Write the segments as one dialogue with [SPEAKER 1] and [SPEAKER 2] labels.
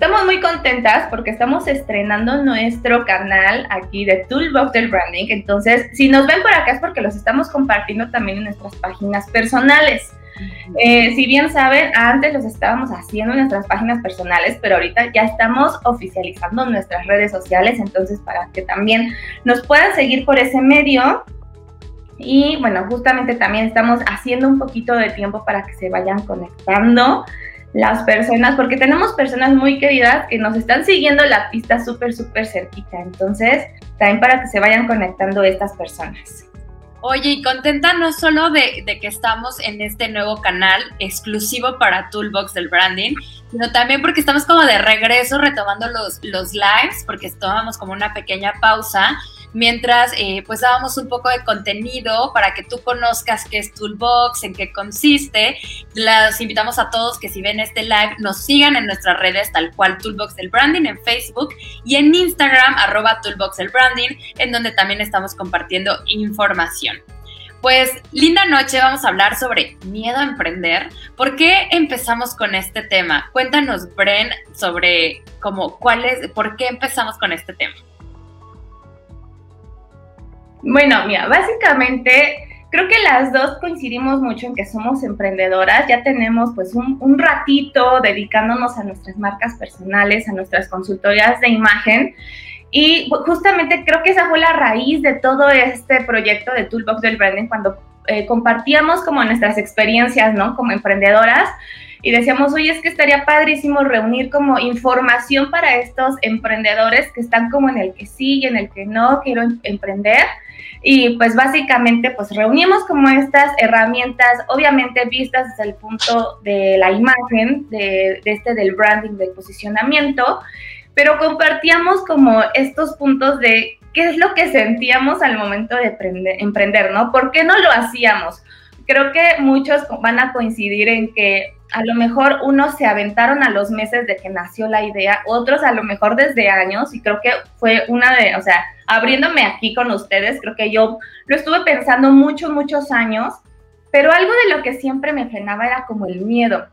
[SPEAKER 1] Estamos muy contentas porque estamos estrenando nuestro canal aquí de Toolbox del Branding. Entonces, si nos ven por acá es porque los estamos compartiendo también en nuestras páginas personales. Eh, si bien saben, antes los estábamos haciendo en nuestras páginas personales, pero ahorita ya estamos oficializando nuestras redes sociales, entonces para que también nos puedan seguir por ese medio. Y bueno, justamente también estamos haciendo un poquito de tiempo para que se vayan conectando las personas, porque tenemos personas muy queridas que nos están siguiendo la pista súper, súper cerquita. Entonces, también para que se vayan conectando estas personas.
[SPEAKER 2] Oye, y contenta no solo de, que estamos en este nuevo canal exclusivo para Toolbox del Branding, sino también porque estamos como de regreso retomando los, los lives, porque tomamos como una pequeña pausa mientras eh, pues dábamos un poco de contenido para que tú conozcas qué es Toolbox, en qué consiste. Las invitamos a todos que si ven este live nos sigan en nuestras redes tal cual Toolbox del Branding en Facebook y en Instagram arroba Toolbox del Branding en donde también estamos compartiendo información. Pues linda noche, vamos a hablar sobre miedo a emprender. ¿Por qué empezamos con este tema? Cuéntanos, Bren, sobre cómo, cuál es, por qué empezamos con este tema.
[SPEAKER 1] Bueno, mira, básicamente creo que las dos coincidimos mucho en que somos emprendedoras, ya tenemos pues un, ratito dedicándonos a nuestras marcas personales, a nuestras consultorías de imagen. Y justamente creo que esa fue la raíz de todo este proyecto de Toolbox del Branding cuando eh, compartíamos como nuestras experiencias, ¿no? Como emprendedoras y decíamos, oye, es que estaría padrísimo reunir como información para estos emprendedores que están como en el que sí y en el que no quiero em-, emprender y pues básicamente pues reunimos como estas herramientas, obviamente vistas desde el punto de la imagen, de, este del branding, del posicionamiento, pero compartíamos como estos puntos de qué es lo que sentíamos al momento de emprender, ¿no? ¿Por qué no lo hacíamos? Creo que muchos van a coincidir en que a lo mejor unos se aventaron a los meses de que nació la idea, otros a lo mejor desde años, y creo que fue una de, o sea, abriéndome aquí con ustedes, creo que yo lo estuve pensando muchos, muchos años, pero algo de lo que siempre me frenaba era como el miedo.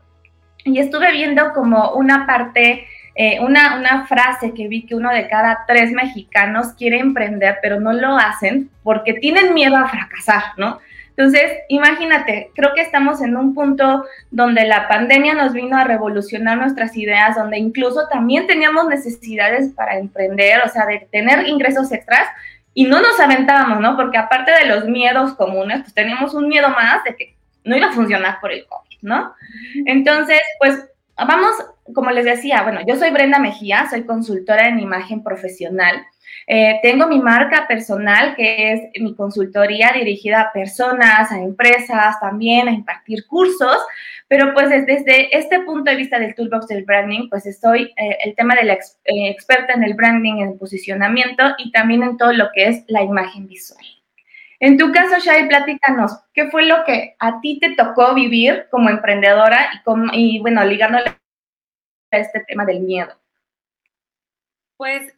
[SPEAKER 1] Y estuve viendo como una parte, eh, una, una frase que vi que uno de cada tres mexicanos quiere emprender, pero no lo hacen porque tienen miedo a fracasar, ¿no? Entonces, imagínate, creo que estamos en un punto donde la pandemia nos vino a revolucionar nuestras ideas, donde incluso también teníamos necesidades para emprender, o sea, de tener ingresos extras y no nos aventábamos, ¿no? Porque aparte de los miedos comunes, pues teníamos un miedo más de que no iba a funcionar por el COVID, ¿no? Entonces, pues vamos, como les decía, bueno, yo soy Brenda Mejía, soy consultora en imagen profesional. Eh, tengo mi marca personal, que es mi consultoría dirigida a personas, a empresas, también a impartir cursos, pero pues desde este punto de vista del toolbox del branding, pues estoy eh, el tema de la eh, experta en el branding, en el posicionamiento y también en todo lo que es la imagen visual. En tu caso, Shai, platícanos, ¿qué fue lo que a ti te tocó vivir como emprendedora y, y bueno, ligándole a este tema del miedo?
[SPEAKER 2] Pues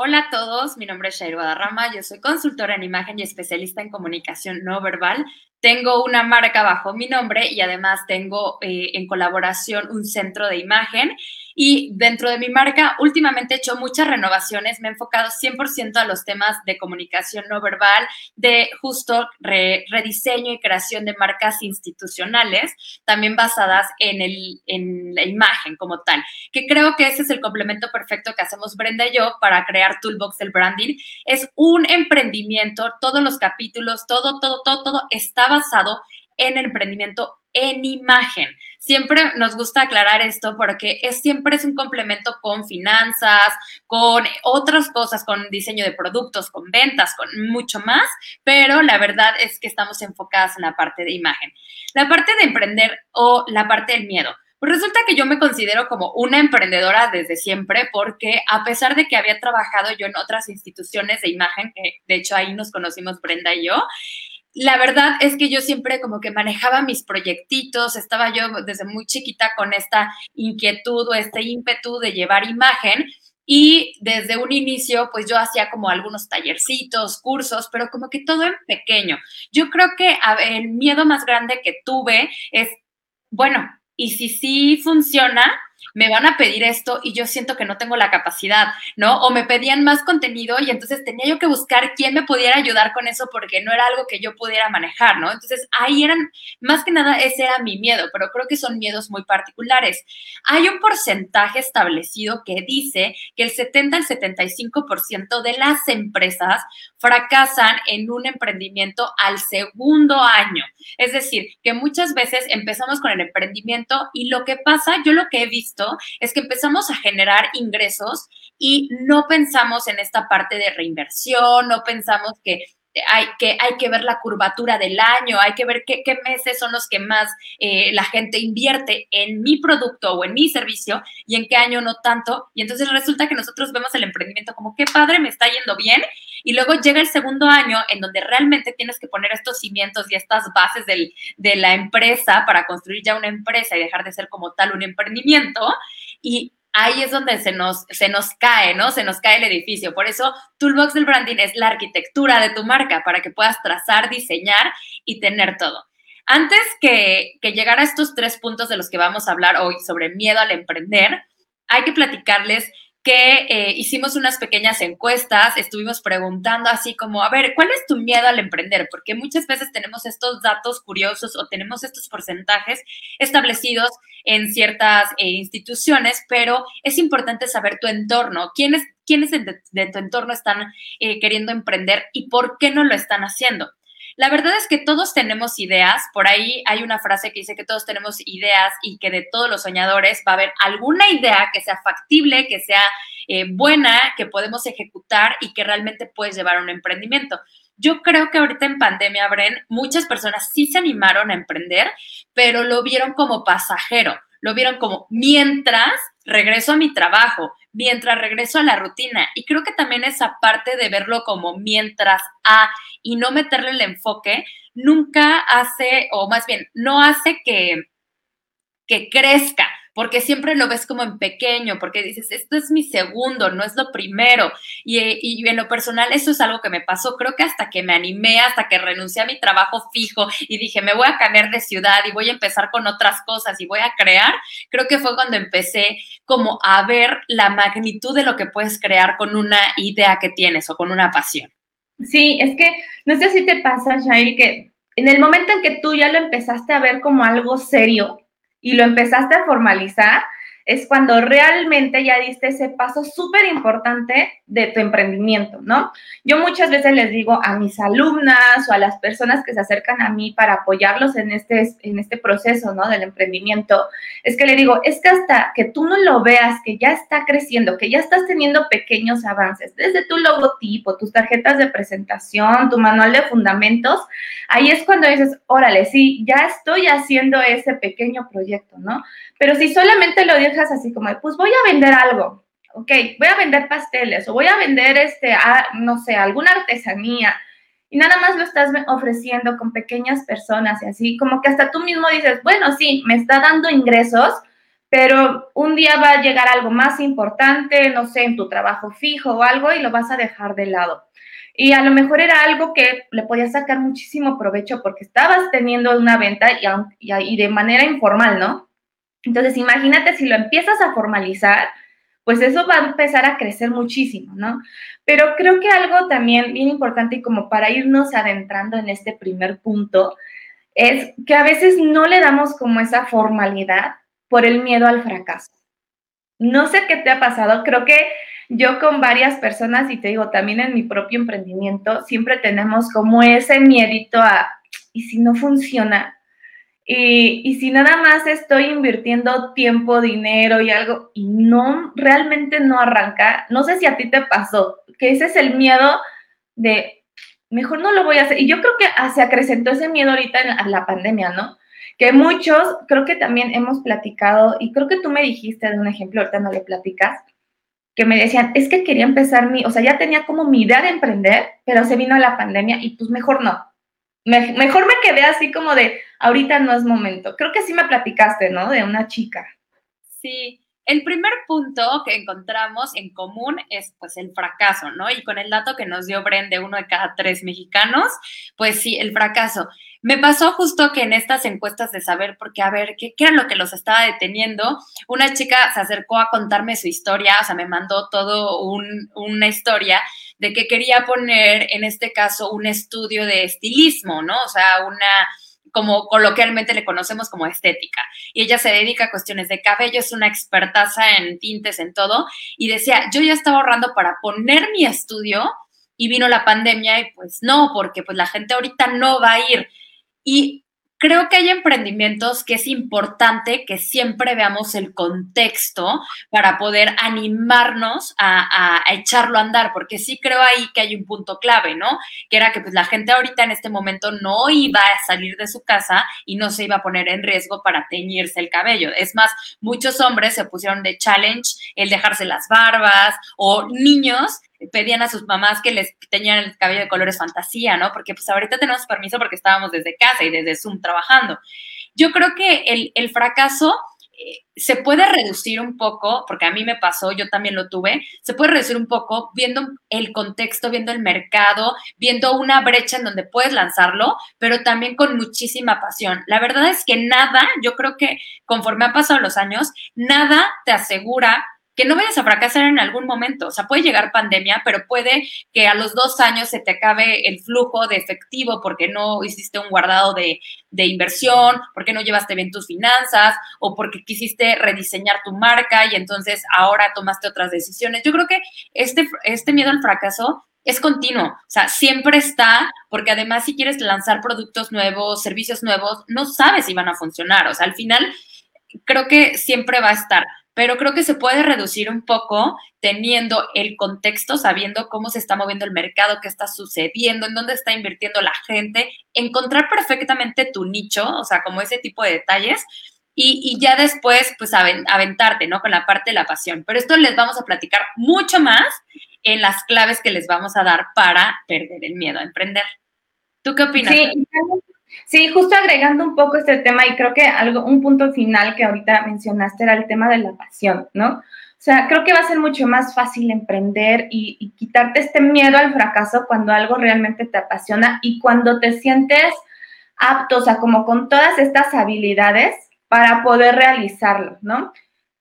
[SPEAKER 2] Hola a todos, mi nombre es Shair Guadarrama, yo soy consultora en imagen y especialista en comunicación no verbal. Tengo una marca bajo mi nombre y además tengo eh, en colaboración un centro de imagen y dentro de mi marca, últimamente he hecho muchas renovaciones, me he enfocado 100% a los temas de comunicación no verbal, de justo rediseño y creación de marcas institucionales, también basadas en, el, en la imagen como tal, que creo que ese es el complemento perfecto que hacemos Brenda y yo para crear Toolbox del Branding. Es un emprendimiento, todos los capítulos, todo, todo, todo, todo está basado en el emprendimiento en imagen. Siempre nos gusta aclarar esto porque es, siempre es un complemento con finanzas, con otras cosas, con diseño de productos, con ventas, con mucho más, pero la verdad es que estamos enfocadas en la parte de imagen. La parte de emprender o la parte del miedo. Pues resulta que yo me considero como una emprendedora desde siempre porque a pesar de que había trabajado yo en otras instituciones de imagen, que de hecho ahí nos conocimos Brenda y yo, la verdad es que yo siempre como que manejaba mis proyectitos, estaba yo desde muy chiquita con esta inquietud o este ímpetu de llevar imagen. Y desde un inicio, pues yo hacía como algunos tallercitos, cursos, pero como que todo en pequeño. Yo creo que el miedo más grande que tuve es, bueno, y si sí funciona, me van a pedir esto y yo siento que no tengo la capacidad, ¿no? O me pedían más contenido y entonces tenía yo que buscar quién me pudiera ayudar con eso porque no era algo que yo pudiera manejar, ¿no? Entonces ahí eran, más que nada, ese era mi miedo, pero creo que son miedos muy particulares. Hay un porcentaje establecido que dice que el 70 al 75% de las empresas fracasan en un emprendimiento al segundo año. Es decir, que muchas veces empezamos con el emprendimiento y lo que pasa, yo lo que he visto es que empezamos a generar ingresos y no pensamos en esta parte de reinversión, no pensamos que hay que, hay que ver la curvatura del año, hay que ver qué, meses son los que más eh, la gente invierte en mi producto o en mi servicio y en qué año no tanto. Y entonces resulta que nosotros vemos el emprendimiento como, qué padre, me está yendo bien. Y luego llega el segundo año en donde realmente tienes que poner estos cimientos y estas bases del, de la empresa para construir ya una empresa y dejar de ser como tal un emprendimiento. Y ahí es donde se nos, se nos cae, ¿no? Se nos cae el edificio. Por eso, Toolbox del Branding es la arquitectura de tu marca para que puedas trazar, diseñar y tener todo. Antes que, que llegar a estos tres puntos de los que vamos a hablar hoy sobre miedo al emprender, hay que platicarles que eh, hicimos unas pequeñas encuestas, estuvimos preguntando así como, a ver, ¿cuál es tu miedo al emprender? Porque muchas veces tenemos estos datos curiosos o tenemos estos porcentajes establecidos en ciertas eh, instituciones, pero es importante saber tu entorno, quiénes, quiénes de, tu entorno están eh, queriendo emprender y por qué no lo están haciendo. La verdad es que todos tenemos ideas, por ahí hay una frase que dice que todos tenemos ideas y que de todos los soñadores va a haber alguna idea que sea factible, que sea eh, buena, que podemos ejecutar y que realmente puedes llevar a un emprendimiento. Yo creo que ahorita en pandemia, Bren, muchas personas sí se animaron a emprender, pero lo vieron como pasajero, lo vieron como mientras regreso a mi trabajo, mientras regreso a la rutina. Y creo que también esa parte de verlo como mientras a y no meterle el enfoque, nunca hace, o más bien, no hace que, que crezca, porque siempre lo ves como en pequeño, porque dices, esto es mi segundo, no es lo primero. Y, y, en lo personal, eso es algo que me pasó, creo que hasta que me animé, hasta que renuncié a mi trabajo fijo y dije, me voy a cambiar de ciudad y voy a empezar con otras cosas y voy a crear, creo que fue cuando empecé como a ver la magnitud de lo que puedes crear con una idea que tienes o con una pasión.
[SPEAKER 1] Sí, es que no sé si te pasa, Shail, que en el momento en que tú ya lo empezaste a ver como algo serio, y lo empezaste a formalizar, es cuando realmente ya diste ese paso súper importante de tu emprendimiento, ¿no? Yo muchas veces les digo a mis alumnas o a las personas que se acercan a mí para apoyarlos en este, en este proceso, ¿no? Del emprendimiento, es que le digo, es que hasta que tú no lo veas, que ya está creciendo, que ya estás teniendo pequeños avances, desde tu logotipo, tus tarjetas de presentación, tu manual de fundamentos, ahí es cuando dices, órale, sí, ya estoy haciendo ese pequeño proyecto, ¿no? Pero si solamente lo dejas así como, pues voy a vender algo, ok, voy a vender pasteles o voy a vender, este, no sé, alguna artesanía y nada más lo estás ofreciendo con pequeñas personas y así, como que hasta tú mismo dices, bueno, sí, me está dando ingresos, pero un día va a llegar algo más importante, no sé, en tu trabajo fijo o algo y lo vas a dejar de lado. Y a lo mejor era algo que le podías sacar muchísimo provecho porque estabas teniendo una venta y, y de manera informal, ¿no? Entonces, imagínate si lo empiezas a formalizar, pues eso va a empezar a crecer muchísimo, ¿no? Pero creo que algo también bien importante y como para irnos adentrando en este primer punto, es que a veces no le damos como esa formalidad por el miedo al fracaso. No sé qué te ha pasado, creo que yo con varias personas, y te digo, también en mi propio emprendimiento, siempre tenemos como ese miedito a, ¿y si no funciona? Y, si nada más estoy invirtiendo tiempo, dinero y algo y no, realmente no arranca, no sé si a ti te pasó, que ese es el miedo de, mejor no lo voy a hacer. Y yo creo que se acrecentó ese miedo ahorita en la pandemia, ¿no? Que muchos, creo que también hemos platicado, y creo que tú me dijiste de un ejemplo, ahorita no le platicas, que me decían, es que quería empezar mi, o sea, ya tenía como mi idea de emprender, pero se vino la pandemia y pues mejor no mejor me quedé así como de, ahorita no es momento. Creo que sí me platicaste, ¿no? De una chica.
[SPEAKER 2] Sí, el primer punto que encontramos en común es pues el fracaso, ¿no? Y con el dato que nos dio Bren uno de cada tres mexicanos, pues sí, el fracaso. Me pasó justo que en estas encuestas de saber, porque a ver, ¿qué, era lo que los estaba deteniendo? Una chica se acercó a contarme su historia, o sea, me mandó todo una historia de que quería poner, en este caso, un estudio de estilismo, ¿no? O sea, una como coloquialmente le conocemos como estética. Y ella se dedica a cuestiones de cabello, es una expertaza en tintes, en todo. Y decía, yo ya estaba ahorrando para poner mi estudio y vino la pandemia y pues no, porque pues la gente ahorita no va a ir. Y creo que hay emprendimientos que es importante que siempre veamos el contexto para poder animarnos a, echarlo a andar, porque sí creo ahí que hay un punto clave, ¿no? Que era que pues la gente ahorita en este momento no iba a salir de su casa y no se iba a poner en riesgo para teñirse el cabello. Es más, muchos hombres se pusieron de challenge el dejarse las barbas o niños pedían a sus mamás que les teñan el cabello de colores fantasía, ¿no? Porque pues ahorita tenemos permiso porque estábamos desde casa y desde Zoom trabajando. Yo creo que el, el fracaso eh, se puede reducir un poco, porque a mí me pasó, yo también lo tuve, se puede reducir un poco viendo el contexto, viendo el mercado, viendo una brecha en donde puedes lanzarlo, pero también con muchísima pasión. La verdad es que nada, yo creo que conforme han pasado los años, nada te asegura que no vayas a fracasar en algún momento. O sea, puede llegar pandemia, pero puede que a los dos años se te acabe el flujo de efectivo porque no hiciste un guardado de, inversión, porque no llevaste bien tus finanzas o porque quisiste rediseñar tu marca y entonces ahora tomaste otras decisiones. Yo creo que este, este miedo al fracaso es continuo, o sea, siempre está, porque además si quieres lanzar productos nuevos, servicios nuevos, no sabes si van a funcionar, o sea, al final creo que siempre va a estar pero creo que se puede reducir un poco teniendo el contexto, sabiendo cómo se está moviendo el mercado, qué está sucediendo, en dónde está invirtiendo la gente, encontrar perfectamente tu nicho, o sea, como ese tipo de detalles. Y, ya después, pues, aventarte, ¿no? Con la parte de la pasión. Pero esto les vamos a platicar mucho más en las claves que les vamos a dar para perder el miedo a emprender. ¿Tú qué opinas?
[SPEAKER 1] Sí, Sí, justo agregando un poco este tema y creo que algo, un punto final que ahorita mencionaste era el tema de la pasión, ¿no? O sea, creo que va a ser mucho más fácil emprender y, quitarte este miedo al fracaso cuando algo realmente te apasiona y cuando te sientes apto, o sea, como con todas estas habilidades para poder realizarlo, ¿no?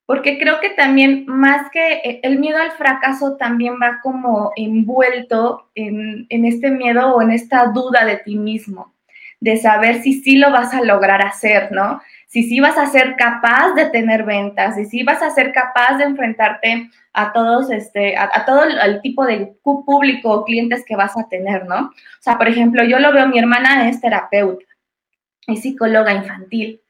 [SPEAKER 1] Porque creo que también más que eh, el miedo al fracaso también va como envuelto en, en este miedo o en esta duda de ti mismo de saber si sí lo vas a lograr hacer, ¿no? Si sí vas a ser capaz de tener ventas, si sí vas a ser capaz de enfrentarte a todos, este, a, todo el, tipo de público o clientes que vas a tener, ¿no? O sea, por ejemplo, yo lo veo, mi hermana es terapeuta, y psicóloga infantil,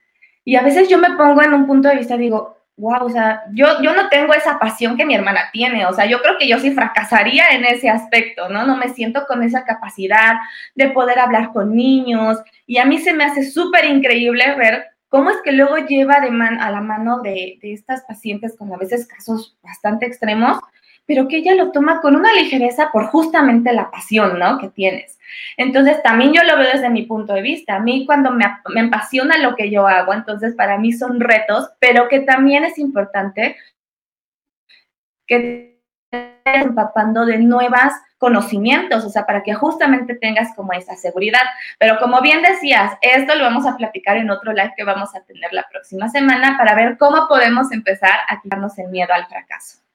[SPEAKER 1] y a veces yo me pongo en un punto de vista, digo, wow, o sea, yo, yo no tengo esa pasión que mi hermana tiene, o sea, yo creo que yo sí fracasaría en ese aspecto, ¿no? No me siento con esa capacidad de poder hablar con niños y a mí se me hace súper increíble ver cómo es que luego lleva de man, a la mano de, de estas pacientes con a veces casos bastante extremos pero que ella lo toma con una ligereza por justamente la pasión, ¿no? Que tienes. Entonces, también yo lo veo desde mi punto de vista. A mí cuando me, me apasiona lo que yo hago, entonces para mí son retos, pero que también es importante que estés empapando de nuevas conocimientos, o sea, para que justamente tengas como esa seguridad. Pero como bien decías, esto lo vamos a platicar en otro live que vamos a tener la próxima semana para ver cómo podemos empezar a quitarnos el miedo al fracaso.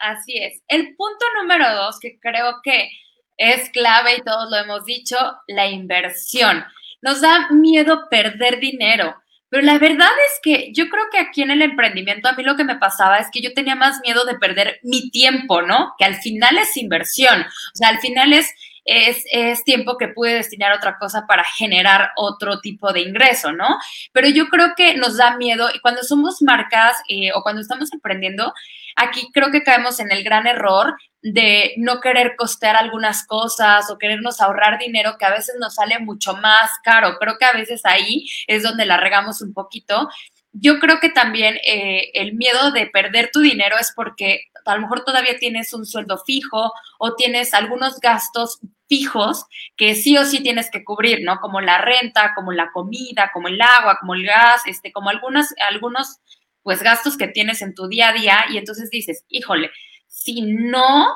[SPEAKER 2] Así es. El punto número dos, que creo que es clave y todos lo hemos dicho, la inversión. Nos da miedo perder dinero, pero la verdad es que yo creo que aquí en el emprendimiento a mí lo que me pasaba es que yo tenía más miedo de perder mi tiempo, ¿no? Que al final es inversión, o sea, al final es es, tiempo que pude destinar a otra cosa para generar otro tipo de ingreso, ¿no? Pero yo creo que nos da miedo y cuando somos marcas eh, o cuando estamos emprendiendo, aquí creo que caemos en el gran error de no querer costear algunas cosas o querernos ahorrar dinero que a veces nos sale mucho más caro. Creo que a veces ahí es donde la regamos un poquito. Yo creo que también eh, el miedo de perder tu dinero es porque a lo mejor todavía tienes un sueldo fijo o tienes algunos gastos fijos que sí o sí tienes que cubrir, ¿no? Como la renta, como la comida, como el agua, como el gas, este, como algunas, algunos pues gastos que tienes en tu día a día y entonces dices, híjole, si no,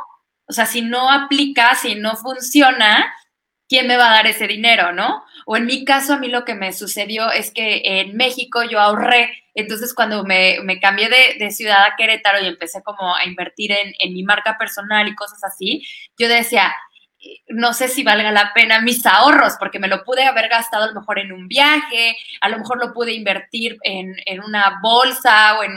[SPEAKER 2] o sea, si no aplica, si no funciona, ¿quién me va a dar ese dinero, no? O en mi caso, a mí lo que me sucedió es que en México yo ahorré, entonces cuando me, cambié de, ciudad a Querétaro y empecé como a invertir en, en mi marca personal y cosas así, yo decía, no sé si valga la pena mis ahorros, porque me lo pude haber gastado a lo mejor en un viaje, a lo mejor lo pude invertir en, una bolsa o en,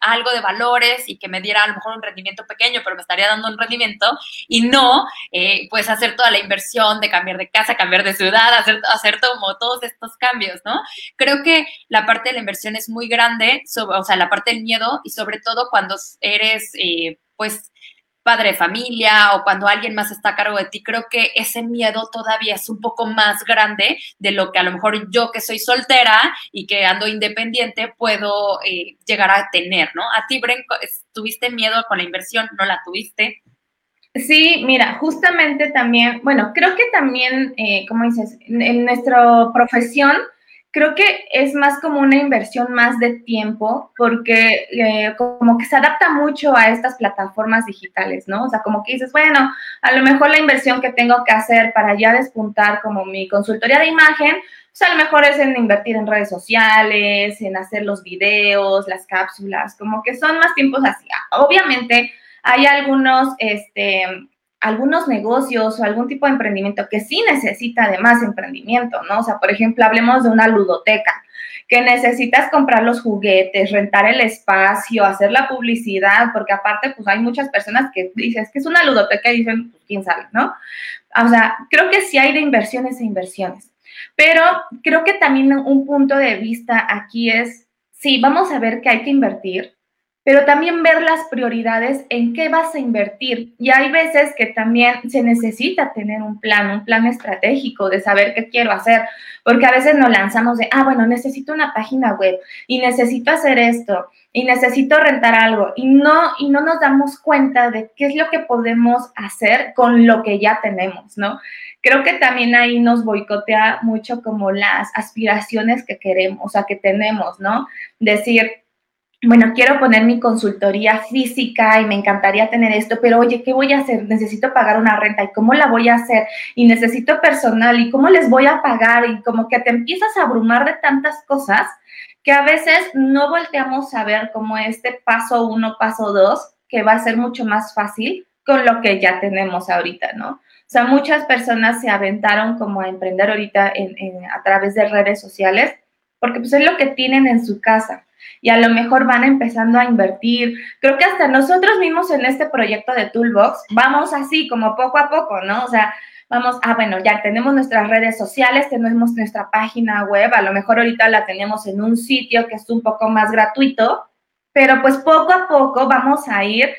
[SPEAKER 2] algo de valores y que me diera a lo mejor un rendimiento pequeño, pero me estaría dando un rendimiento y no, eh, pues hacer toda la inversión de cambiar de casa, cambiar de ciudad, hacer, hacer como todos estos cambios, ¿no? Creo que la parte de la inversión es muy grande, o sea, la parte del miedo y sobre todo cuando eres, eh, pues, padre de familia o cuando alguien más está a cargo de ti, creo que ese miedo todavía es un poco más grande de lo que a lo mejor yo que soy soltera y que ando independiente puedo eh, llegar a tener, ¿no? A ti, Bren, ¿tuviste miedo con la inversión? ¿No la tuviste?
[SPEAKER 1] Sí, mira, justamente también, bueno, creo que también, eh, como dices, en nuestra profesión, creo que es más como una inversión más de tiempo porque eh, como que se adapta mucho a estas plataformas digitales, ¿no? O sea, como que dices, bueno, a lo mejor la inversión que tengo que hacer para ya despuntar como mi consultoría de imagen, pues a lo mejor es en invertir en redes sociales, en hacer los videos, las cápsulas, como que son más tiempos así. Obviamente hay algunos, este, algunos negocios o algún tipo de emprendimiento que sí necesita de más emprendimiento, ¿no? O sea, por ejemplo, hablemos de una ludoteca, que necesitas comprar los juguetes, rentar el espacio, hacer la publicidad, porque aparte, pues hay muchas personas que dicen, es que es una ludoteca y dicen, pues quién sabe, ¿no? O sea, creo que sí hay de inversiones e inversiones, pero creo que también un punto de vista aquí es, sí, vamos a ver que hay que invertir, pero también ver las prioridades en qué vas a invertir. Y hay veces que también se necesita tener un plan, un plan estratégico de saber qué quiero hacer, porque a veces nos lanzamos de, ah, bueno, necesito una página web y necesito hacer esto y necesito rentar algo y no y no nos damos cuenta de qué es lo que podemos hacer con lo que ya tenemos, ¿no? Creo que también ahí nos boicotea mucho como las aspiraciones que queremos, o sea, que tenemos, ¿no? Decir, bueno, quiero poner mi consultoría física y me encantaría tener esto, pero oye, ¿qué voy a hacer? Necesito pagar una renta y cómo la voy a hacer y necesito personal y cómo les voy a pagar y como que te empiezas a abrumar de tantas cosas que a veces no volteamos a ver como este paso uno, paso dos, que va a ser mucho más fácil con lo que ya tenemos ahorita, ¿no? O sea, muchas personas se aventaron como a emprender ahorita a través de redes sociales porque pues es lo que tienen en su casa y a lo mejor van empezando a invertir. Creo que hasta nosotros mismos en este proyecto de Toolbox vamos así, como poco a poco, ¿no? O sea, vamos, ah, bueno, ya tenemos nuestras redes sociales, tenemos nuestra página web, a lo mejor ahorita la tenemos en un sitio que es un poco más gratuito, pero pues poco a poco vamos a ir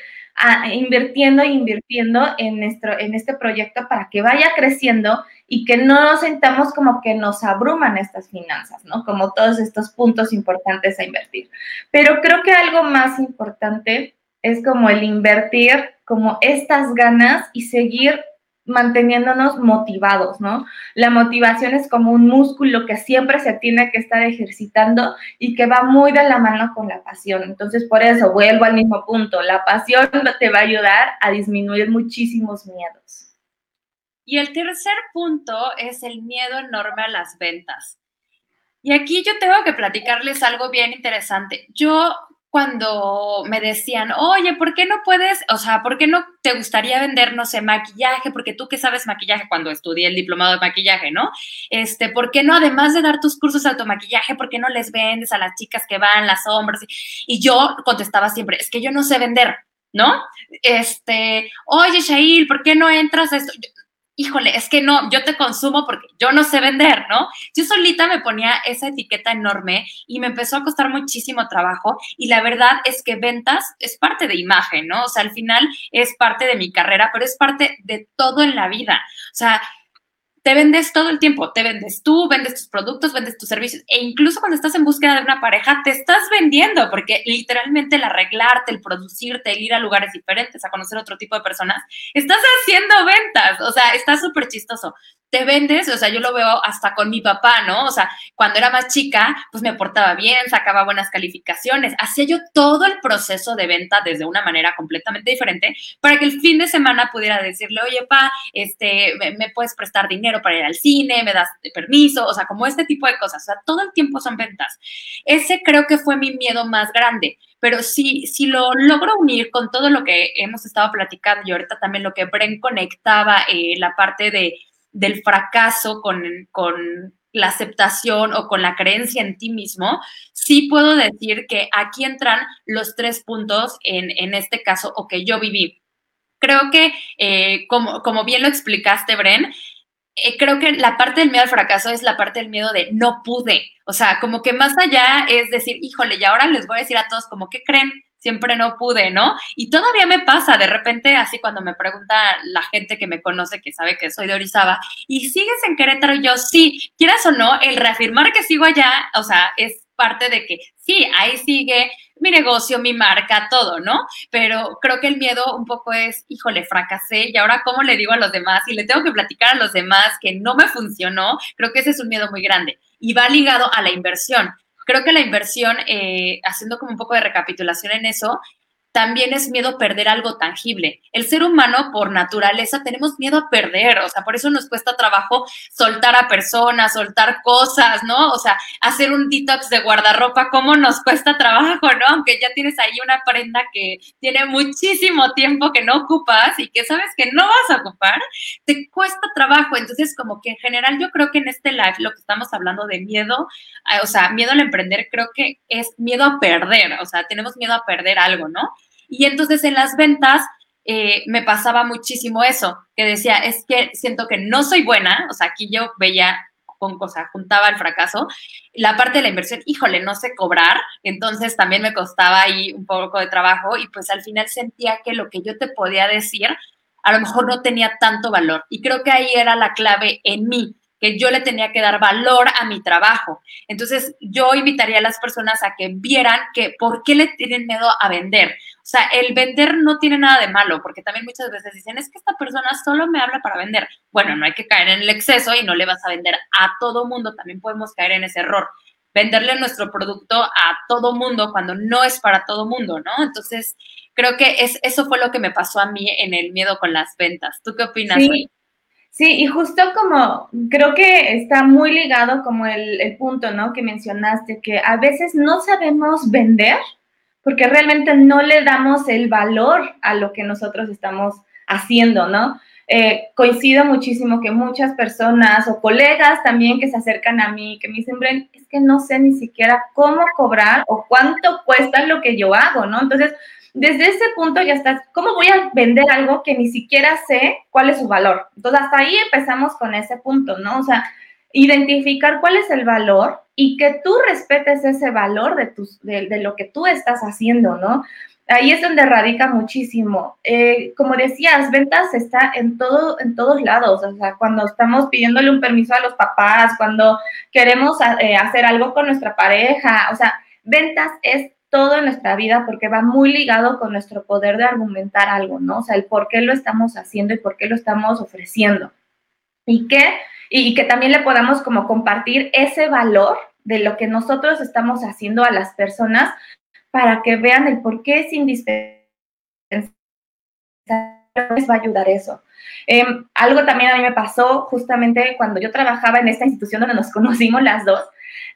[SPEAKER 1] invirtiendo e invirtiendo en, nuestro, en este proyecto para que vaya creciendo y que no sentamos como que nos abruman estas finanzas, ¿no? Como todos estos puntos importantes a invertir. Pero creo que algo más importante es como el invertir como estas ganas y seguir manteniéndonos motivados, ¿no? La motivación es como un músculo que siempre se tiene que estar ejercitando y que va muy de la mano con la pasión. Entonces, por eso vuelvo al mismo punto, la pasión te va a ayudar a disminuir muchísimos miedos.
[SPEAKER 2] Y el tercer punto es el miedo enorme a las ventas. Y aquí yo tengo que platicarles algo bien interesante. Yo cuando me decían, oye, ¿por qué no puedes, o sea, ¿por qué no te gustaría vender, no sé, maquillaje? Porque tú que sabes maquillaje cuando estudié el diplomado de maquillaje, ¿no? Este, ¿por qué no, además de dar tus cursos de automaquillaje, ¿por qué no les vendes a las chicas que van, las hombres? Y yo contestaba siempre, es que yo no sé vender, ¿no? Este, oye, Shail, ¿por qué no entras a esto? Híjole, es que no, yo te consumo porque yo no sé vender, ¿no? Yo solita me ponía esa etiqueta enorme y me empezó a costar muchísimo trabajo y la verdad es que ventas es parte de imagen, ¿no? O sea, al final es parte de mi carrera, pero es parte de todo en la vida. O sea, te vendes todo el tiempo, te vendes tú, vendes tus productos, vendes tus servicios e incluso cuando estás en búsqueda de una pareja te estás vendiendo porque literalmente el arreglarte, el producirte, el ir a lugares diferentes, a conocer otro tipo de personas, estás haciendo ventas, o sea, está súper chistoso. Te vendes, o sea, yo lo veo hasta con mi papá, ¿no? O sea, cuando era más chica, pues me portaba bien, sacaba buenas calificaciones, hacía yo todo el proceso de venta desde una manera completamente diferente para que el fin de semana pudiera decirle, oye, pa, este, me, puedes prestar dinero para ir al cine, me das permiso, o sea, como este tipo de cosas, o sea, todo el tiempo son ventas. Ese creo que fue mi miedo más grande, pero si, si lo logro unir con todo lo que hemos estado platicando y ahorita también lo que Bren conectaba, eh, la parte de del fracaso con, la aceptación o con la creencia en ti mismo, sí puedo decir que aquí entran los tres puntos en, este caso o que yo viví. Creo que, eh, como, como bien lo explicaste, Bren, eh, creo que la parte del miedo al fracaso es la parte del miedo de no pude. O sea, como que más allá es decir, híjole, y ahora les voy a decir a todos como, ¿qué creen? Siempre no pude, ¿no? Y todavía me pasa, de repente, así cuando me pregunta la gente que me conoce, que sabe que soy de Orizaba, ¿y sigues en Querétaro? Yo, sí, quieras o no, el reafirmar que sigo allá, o sea, es parte de que sí, ahí sigue mi negocio, mi marca, todo, ¿no? Pero creo que el miedo un poco es, híjole, fracasé y ahora cómo le digo a los demás y le tengo que platicar a los demás que no me funcionó, creo que ese es un miedo muy grande y va ligado a la inversión. Creo que la inversión, eh, haciendo como un poco de recapitulación en eso, también es miedo perder algo tangible. El ser humano, por naturaleza, tenemos miedo a perder, o sea, por eso nos cuesta trabajo soltar a personas, soltar cosas, ¿no? O sea, hacer un detox de guardarropa, ¿cómo nos cuesta trabajo, ¿no? Aunque ya tienes ahí una prenda que tiene muchísimo tiempo que no ocupas y que sabes que no vas a ocupar, te cuesta trabajo. Entonces, como que en general yo creo que en este live lo que estamos hablando de miedo, eh, o sea, miedo al emprender, creo que es miedo a perder, o sea, tenemos miedo a perder algo, ¿no? Y entonces en las ventas eh, me pasaba muchísimo eso, que decía, es que siento que no soy buena, o sea, aquí yo veía con cosa, juntaba el fracaso. La parte de la inversión, híjole, no sé cobrar, entonces también me costaba ahí un poco de trabajo y pues al final sentía que lo que yo te podía decir a lo mejor no tenía tanto valor. Y creo que ahí era la clave en mí, que yo le tenía que dar valor a mi trabajo. Entonces, yo invitaría a las personas a que vieran que por qué le tienen miedo a vender. O sea, el vender no tiene nada de malo, porque también muchas veces dicen, es que esta persona solo me habla para vender. Bueno, no hay que caer en el exceso y no le vas a vender a todo mundo, también podemos caer en ese error. Venderle nuestro producto a todo mundo cuando no es para todo mundo, ¿no? Entonces, creo que es, eso fue lo que me pasó a mí en el miedo con las ventas. ¿Tú qué opinas?
[SPEAKER 1] Sí. Sí, y justo como creo que está muy ligado como el, punto, ¿no? Que mencionaste, que a veces no sabemos vender porque realmente no le damos el valor a lo que nosotros estamos haciendo, ¿no? Eh, coincido muchísimo que muchas personas o colegas también que se acercan a mí, que me dicen, Bren, es que no sé ni siquiera cómo cobrar o cuánto cuesta lo que yo hago, ¿no? Entonces, desde ese punto ya estás, ¿cómo voy a vender algo que ni siquiera sé cuál es su valor? Entonces, hasta ahí empezamos con ese punto, ¿no? O sea, identificar cuál es el valor y que tú respetes ese valor de, tus, de, lo que tú estás haciendo, ¿no? Ahí es donde radica muchísimo. Eh, como decías, ventas está en, todo, en todos lados. O sea, cuando estamos pidiéndole un permiso a los papás, cuando queremos eh, hacer algo con nuestra pareja, o sea, ventas es todo en nuestra vida porque va muy ligado con nuestro poder de argumentar algo, ¿no? O sea, el por qué lo estamos haciendo y por qué lo estamos ofreciendo. Y que, y que también le podamos como compartir ese valor de lo que nosotros estamos haciendo a las personas para que vean el por qué es indispensable les va a ayudar eso. Em, algo también a mí me pasó justamente cuando yo trabajaba en esta institución donde nos conocimos las dos,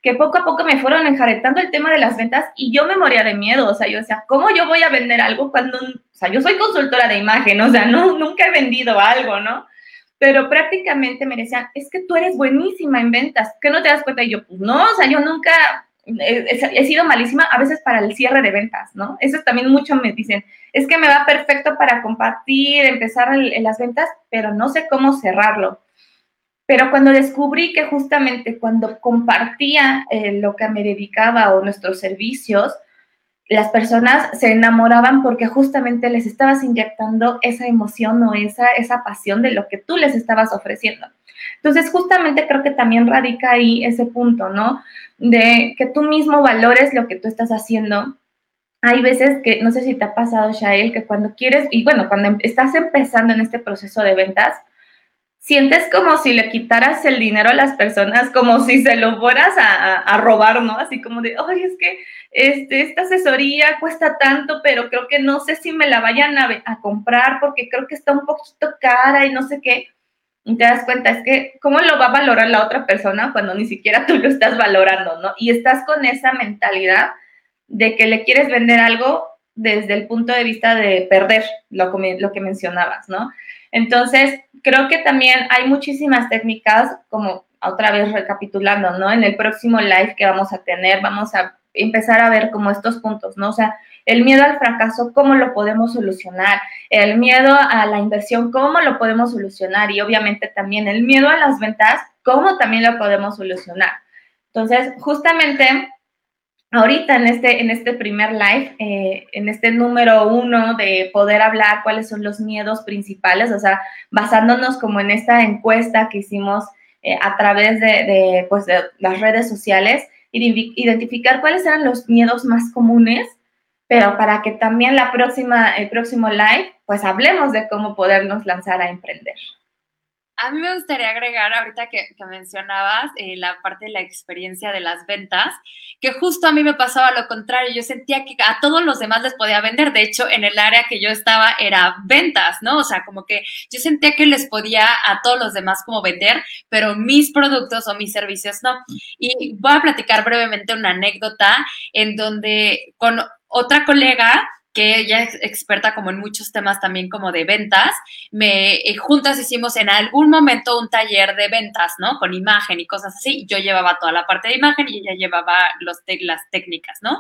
[SPEAKER 1] que poco a poco me fueron enjaretando el tema de las ventas y yo me moría de miedo, o sea, yo decía, ¿cómo yo voy a vender algo cuando, o sea, yo soy consultora de imagen, o sea, no, nunca he vendido algo, ¿no? Pero prácticamente me decían, es que tú eres buenísima en ventas, ¿qué no te das cuenta? Y yo, pues no, o sea, yo nunca he, sido malísima a veces para el cierre de ventas, ¿no? Eso también mucho me dicen, es que me va perfecto para compartir, empezar en las ventas, pero no sé cómo cerrarlo. Pero cuando descubrí que justamente cuando compartía eh, lo que me dedicaba o nuestros servicios, las personas se enamoraban porque justamente les estabas inyectando esa emoción o esa, esa pasión de lo que tú les estabas ofreciendo. Entonces, justamente creo que también radica ahí ese punto, ¿no? De que tú mismo valores lo que tú estás haciendo. Hay veces que, no sé si te ha pasado, Shael, que cuando quieres, y bueno, cuando em, estás empezando en este proceso de ventas, sientes como si le quitaras el dinero a las personas, como si se lo fueras a, robar, ¿no? Así como de, oye, es que este, esta asesoría cuesta tanto, pero creo que no sé si me la vayan a, a, comprar porque creo que está un poquito cara y no sé qué. Y te das cuenta, es que, ¿cómo lo va a valorar la otra persona cuando ni siquiera tú lo estás valorando, ¿no? Y estás con esa mentalidad de que le quieres vender algo desde el punto de vista de perder lo, lo que mencionabas, ¿no? Entonces, creo que también hay muchísimas técnicas, como otra vez recapitulando, ¿no? En el próximo live que vamos a tener, vamos a empezar a ver como estos puntos, ¿no? O sea, el miedo al fracaso, ¿cómo lo podemos solucionar? El miedo a la inversión, ¿cómo lo podemos solucionar? Y obviamente también el miedo a las ventas, ¿cómo también lo podemos solucionar? Entonces, justamente ahorita en este, en este primer live, eh, en este número uno de poder hablar cuáles son los miedos principales, o sea, basándonos como en esta encuesta que hicimos eh, a través de, pues de las redes sociales, identificar cuáles eran los miedos más comunes, pero para que también la próxima, el próximo live, pues hablemos de cómo podernos lanzar a emprender.
[SPEAKER 2] A mí me gustaría agregar, ahorita que, mencionabas eh, la parte de la experiencia de las ventas, que justo a mí me pasaba lo contrario. Yo sentía que a todos los demás les podía vender. De hecho, en el área que yo estaba era ventas, ¿no? O sea, como que yo sentía que les podía a todos los demás como vender, pero mis productos o mis servicios no. Y voy a platicar brevemente una anécdota en donde con otra colega, que ella es experta como en muchos temas también como de ventas, me eh, juntas hicimos en algún momento un taller de ventas, ¿no? Con imagen y cosas así. Yo llevaba toda la parte de imagen y ella llevaba los las técnicas, ¿no?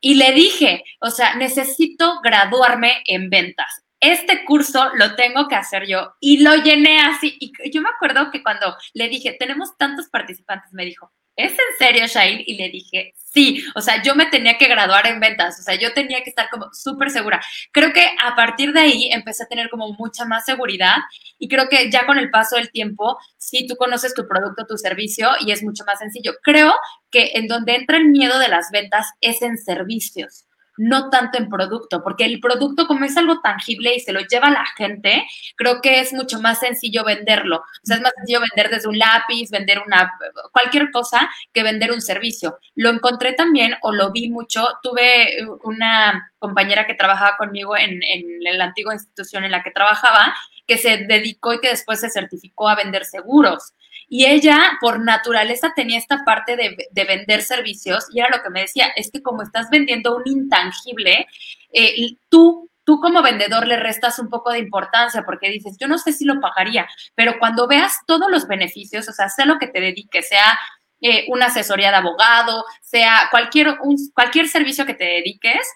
[SPEAKER 2] Y le dije, o sea, necesito graduarme en ventas. Este curso lo tengo que hacer yo y lo llené así. Y yo me acuerdo que cuando le dije, tenemos tantos participantes, me dijo, ¿es en serio, Shail? Y le dije, sí, o sea, yo me tenía que graduar en ventas, o sea, yo tenía que estar como súper segura. Creo que a partir de ahí empecé a tener como mucha más seguridad y creo que ya con el paso del tiempo, sí, tú conoces tu producto, tu servicio y es mucho más sencillo. Creo que en donde entra el miedo de las ventas es en servicios no tanto en producto, porque el producto como es algo tangible y se lo lleva la gente, creo que es mucho más sencillo venderlo. O sea, es más sencillo vender desde un lápiz, vender una, cualquier cosa que vender un servicio. Lo encontré también o lo vi mucho, tuve una compañera que trabajaba conmigo en, en la antigua institución en la que trabajaba, que se dedicó y que después se certificó a vender seguros. Y ella, por naturaleza, tenía esta parte de, vender servicios y era lo que me decía, es que como estás vendiendo un intangible, eh, tú tú como vendedor le restas un poco de importancia porque dices, yo no sé si lo pagaría, pero cuando veas todos los beneficios, o sea, sea lo que te dediques, sea eh, una asesoría de abogado, sea cualquier, cualquier servicio que te dediques,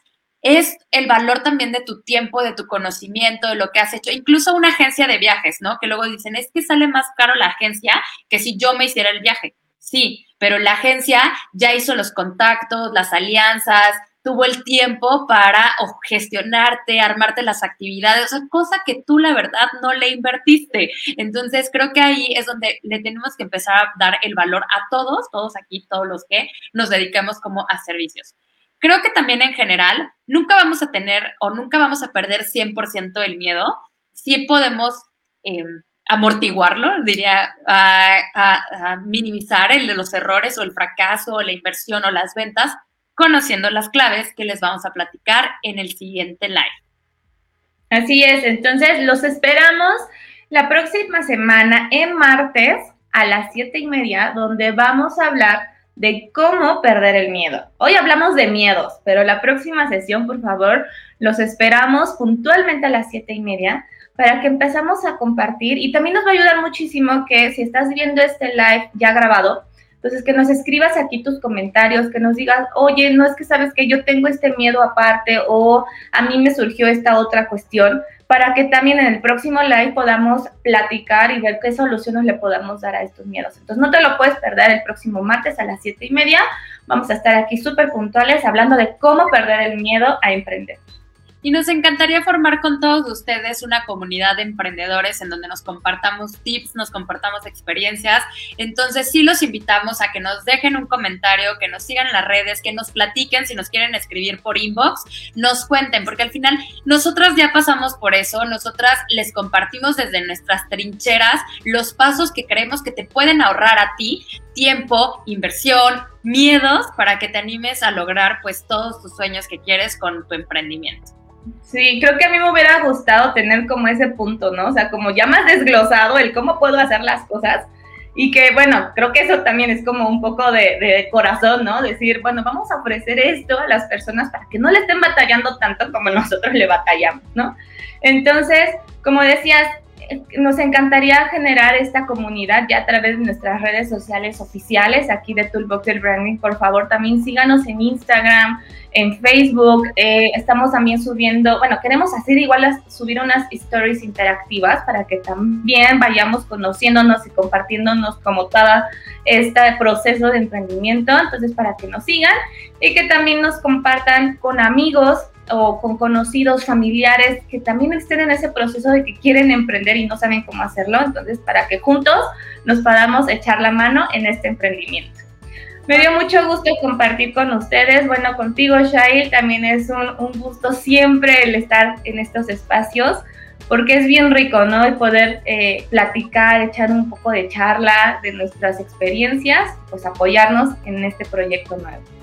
[SPEAKER 2] es el valor también de tu tiempo, de tu conocimiento, de lo que has hecho, incluso una agencia de viajes, ¿no? Que luego dicen, es que sale más caro la agencia que si yo me hiciera el viaje. Sí, pero la agencia ya hizo los contactos, las alianzas, tuvo el tiempo para gestionarte, armarte las actividades, o sea, cosa que tú la verdad no le invertiste. Entonces, creo que ahí es donde le tenemos que empezar a dar el valor a todos, todos aquí, todos los que nos dedicamos como a servicios. Creo que también en general nunca vamos a tener o nunca vamos a perder 100% el miedo. Sí podemos em, amortiguarlo, diría, a, minimizar el de los errores o el fracaso o la inversión o las ventas, conociendo las claves que les vamos a platicar en el siguiente live.
[SPEAKER 1] Así es, entonces los esperamos la próxima semana en martes a las siete y media, donde vamos a hablar de cómo perder el miedo. Hoy hablamos de miedos, pero la próxima sesión, por favor, los esperamos puntualmente a las siete y media para que empezamos a compartir y también nos va a ayudar muchísimo que si estás viendo este live ya grabado, entonces que nos escribas aquí tus comentarios, que nos digas, oye, no es que sabes que yo tengo este miedo aparte o a mí me surgió esta otra cuestión, para que también en el próximo live podamos platicar y ver qué soluciones le podamos dar a estos miedos. Entonces no te lo puedes perder el próximo martes a las siete y media. Vamos a estar aquí súper puntuales hablando de cómo perder el miedo a emprender.
[SPEAKER 2] Y nos encantaría formar con todos ustedes una comunidad de emprendedores en donde nos compartamos tips, nos compartamos experiencias. Entonces sí los invitamos a que nos dejen un comentario, que nos sigan en las redes, que nos platiquen si nos quieren escribir por inbox, nos cuenten, porque al final nosotras ya pasamos por eso, nosotras les compartimos desde nuestras trincheras los pasos que creemos que te pueden ahorrar a ti tiempo, inversión, miedos para que te animes a lograr pues todos tus sueños que quieres con tu emprendimiento.
[SPEAKER 1] Sí, creo que a mí me hubiera gustado tener como ese punto, ¿no? O sea, como ya más desglosado el cómo puedo hacer las cosas y que, bueno, creo que eso también es como un poco de, de, corazón, ¿no? Decir, bueno, vamos a ofrecer esto a las personas para que no le estén batallando tanto como nosotros le batallamos, ¿no? Entonces, como decías, nos encantaría generar esta comunidad ya a través de nuestras redes sociales oficiales aquí de Toolbox del Branding. Por favor, también síganos en Instagram, en Facebook. Eh, estamos también subiendo, bueno, queremos hacer igual subir unas stories interactivas para que también vayamos conociéndonos y compartiéndonos como todo este proceso de emprendimiento. Entonces, para que nos sigan y que también nos compartan con amigos o con conocidos, familiares que también estén en ese proceso de que quieren emprender y no saben cómo hacerlo. Entonces, para que juntos nos podamos echar la mano en este emprendimiento. Me dio mucho gusto compartir con ustedes. Bueno, contigo, Shail, también es un, un gusto siempre el estar en estos espacios porque es bien rico, ¿no? El poder eh, platicar, echar un poco de charla de nuestras experiencias, pues apoyarnos en este proyecto nuevo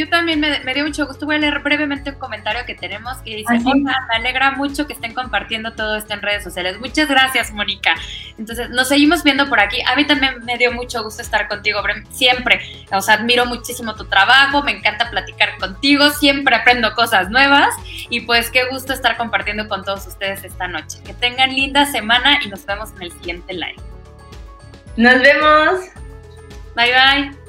[SPEAKER 2] yo también me, dio mucho gusto. Voy a leer brevemente un comentario que tenemos que dice, me alegra mucho que estén compartiendo todo esto en redes sociales. Muchas gracias, Mónica. Entonces, nos seguimos viendo por aquí. A mí también me dio mucho gusto estar contigo siempre. O sea, admiro muchísimo tu trabajo, me encanta platicar contigo, siempre aprendo cosas nuevas y pues qué gusto estar compartiendo con todos ustedes esta noche. Que tengan linda semana y nos vemos en el siguiente live.
[SPEAKER 1] Nos vemos.
[SPEAKER 2] Bye bye.